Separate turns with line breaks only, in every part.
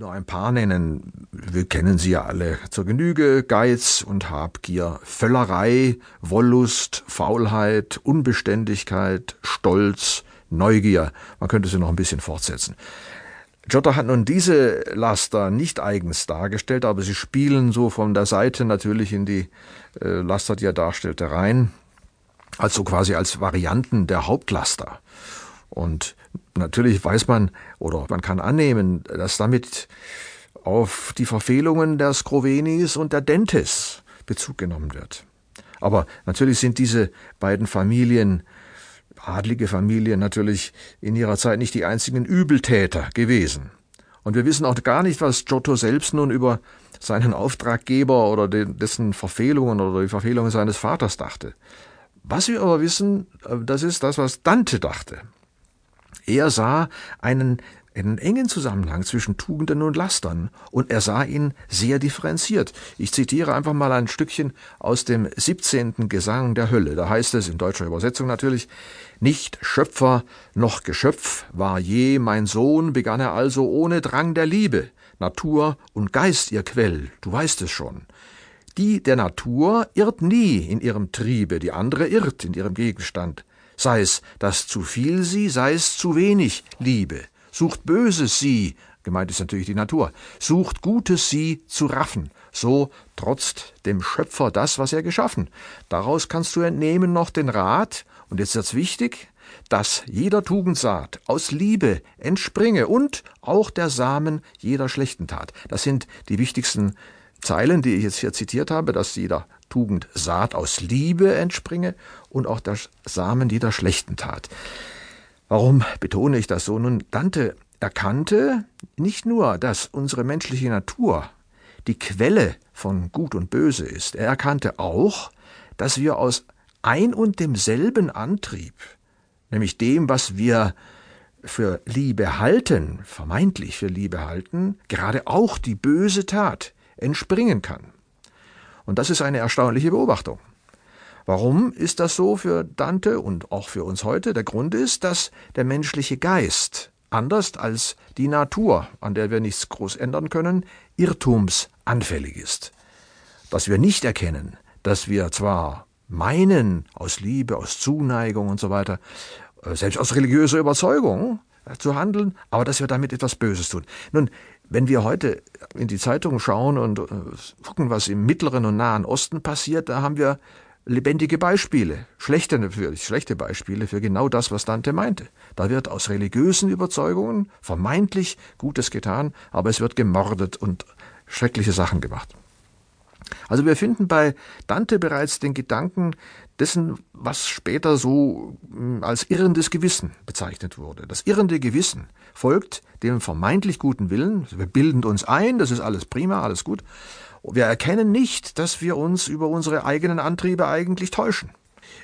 nur ein paar nennen. Wir kennen sie ja alle zur Genüge. Geiz und Habgier, Völlerei, Wollust, Faulheit, Unbeständigkeit, Stolz, Neugier. Man könnte sie noch ein bisschen fortsetzen. Giotto hat nun diese Laster nicht eigens dargestellt, aber sie spielen so von der Seite natürlich in die äh, Laster, die er darstellte, rein. Also quasi als Varianten der Hauptlaster. Und natürlich weiß man oder man kann annehmen, dass damit auf die Verfehlungen der Skrovenis und der Dentes Bezug genommen wird. Aber natürlich sind diese beiden Familien, adlige Familien, natürlich in ihrer Zeit nicht die einzigen Übeltäter gewesen. Und wir wissen auch gar nicht, was Giotto selbst nun über seinen Auftraggeber oder dessen Verfehlungen oder die Verfehlungen seines Vaters dachte. Was wir aber wissen, äh, das ist das, was Dante dachte. Er sah einen, einen engen Zusammenhang zwischen Tugenden und Lastern und er sah ihn sehr differenziert. Ich zitiere einfach mal ein Stückchen aus dem 17. Gesang der Hölle. Da heißt es in deutscher Übersetzung natürlich, nicht Schöpfer noch Geschöpf war je mein Sohn, begann er also ohne Drang der Liebe, Natur und Geist ihr Quell, du weißt es schon. Die der Natur irrt nie in ihrem Triebe, die andere irrt in ihrem Gegenstand sei es, dass zu viel sie, sei es zu wenig Liebe. Sucht Böses sie, gemeint ist natürlich die Natur, sucht Gutes sie zu raffen, so trotzt dem Schöpfer das, was er geschaffen. Daraus kannst du entnehmen noch den Rat, und jetzt wird's wichtig, dass jeder Tugendsaat aus Liebe entspringe und auch der Samen jeder schlechten Tat. Das sind die wichtigsten Zeilen, die ich jetzt hier zitiert habe, dass jeder Tugend Saat aus Liebe entspringe und auch der Samen jeder schlechten Tat. Warum betone ich das so? Nun, Dante erkannte nicht nur, dass unsere menschliche Natur die Quelle von Gut und Böse ist, er erkannte auch, dass wir aus ein und demselben Antrieb, nämlich dem, was wir für Liebe halten, vermeintlich für Liebe halten, gerade auch die böse Tat entspringen kann. Und das ist eine erstaunliche Beobachtung. Warum ist das so für Dante und auch für uns heute? Der Grund ist, dass der menschliche Geist, anders als die Natur, an der wir nichts groß ändern können, irrtumsanfällig ist. Dass wir nicht erkennen, dass wir zwar meinen, aus Liebe, aus Zuneigung und so weiter, äh, selbst aus religiöser Überzeugung äh, zu handeln, aber dass wir damit etwas Böses tun. Nun, wenn wir heute in die Zeitung schauen und äh, gucken, was im Mittleren und Nahen Osten passiert, da haben wir lebendige Beispiele, schlechte natürlich, schlechte Beispiele für genau das, was Dante meinte. Da wird aus religiösen Überzeugungen vermeintlich Gutes getan, aber es wird gemordet und schreckliche Sachen gemacht. Also wir finden bei Dante bereits den Gedanken dessen, was später so hm, als irrendes Gewissen bezeichnet wurde. Das irrende Gewissen folgt dem vermeintlich guten Willen. Wir bilden uns ein, das ist alles prima, alles gut. Wir erkennen nicht, dass wir uns über unsere eigenen Antriebe eigentlich täuschen.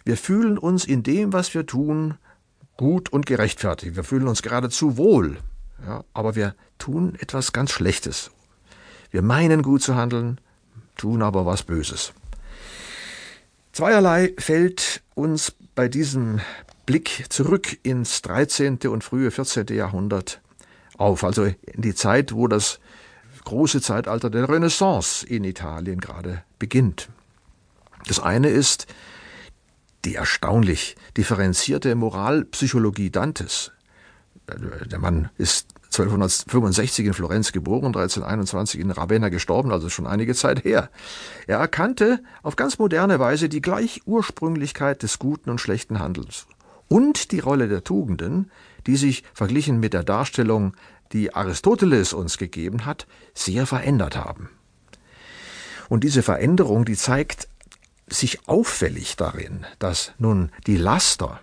Wir fühlen uns in dem, was wir tun, gut und gerechtfertigt. Wir fühlen uns geradezu wohl. Ja, aber wir tun etwas ganz Schlechtes. Wir meinen gut zu handeln, tun aber was Böses. Zweierlei fällt uns bei diesem Blick zurück ins 13. und frühe 14. Jahrhundert auf, also in die Zeit, wo das große Zeitalter der Renaissance in Italien gerade beginnt. Das eine ist die erstaunlich differenzierte Moralpsychologie Dantes. Der Mann ist 1265 in Florenz geboren, 1321 in Ravenna gestorben, also schon einige Zeit her. Er erkannte auf ganz moderne Weise die Gleichursprünglichkeit des guten und schlechten Handelns und die Rolle der Tugenden, die sich verglichen mit der Darstellung, die Aristoteles uns gegeben hat, sehr verändert haben. Und diese Veränderung, die zeigt sich auffällig darin, dass nun die Laster,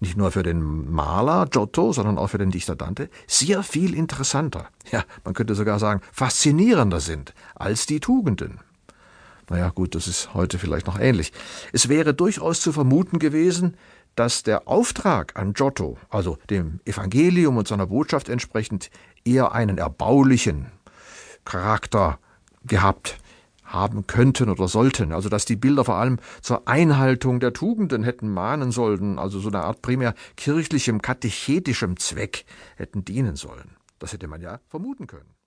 nicht nur für den Maler Giotto, sondern auch für den Dichter Dante, sehr viel interessanter, ja, man könnte sogar sagen, faszinierender sind als die Tugenden. Naja, gut, das ist heute vielleicht noch ähnlich. Es wäre durchaus zu vermuten gewesen, dass der Auftrag an Giotto, also dem Evangelium und seiner Botschaft entsprechend, eher einen erbaulichen Charakter gehabt haben könnten oder sollten. Also dass die Bilder vor allem zur Einhaltung der Tugenden hätten mahnen sollen, also so eine Art primär kirchlichem, katechetischem Zweck hätten dienen sollen. Das hätte man ja vermuten können.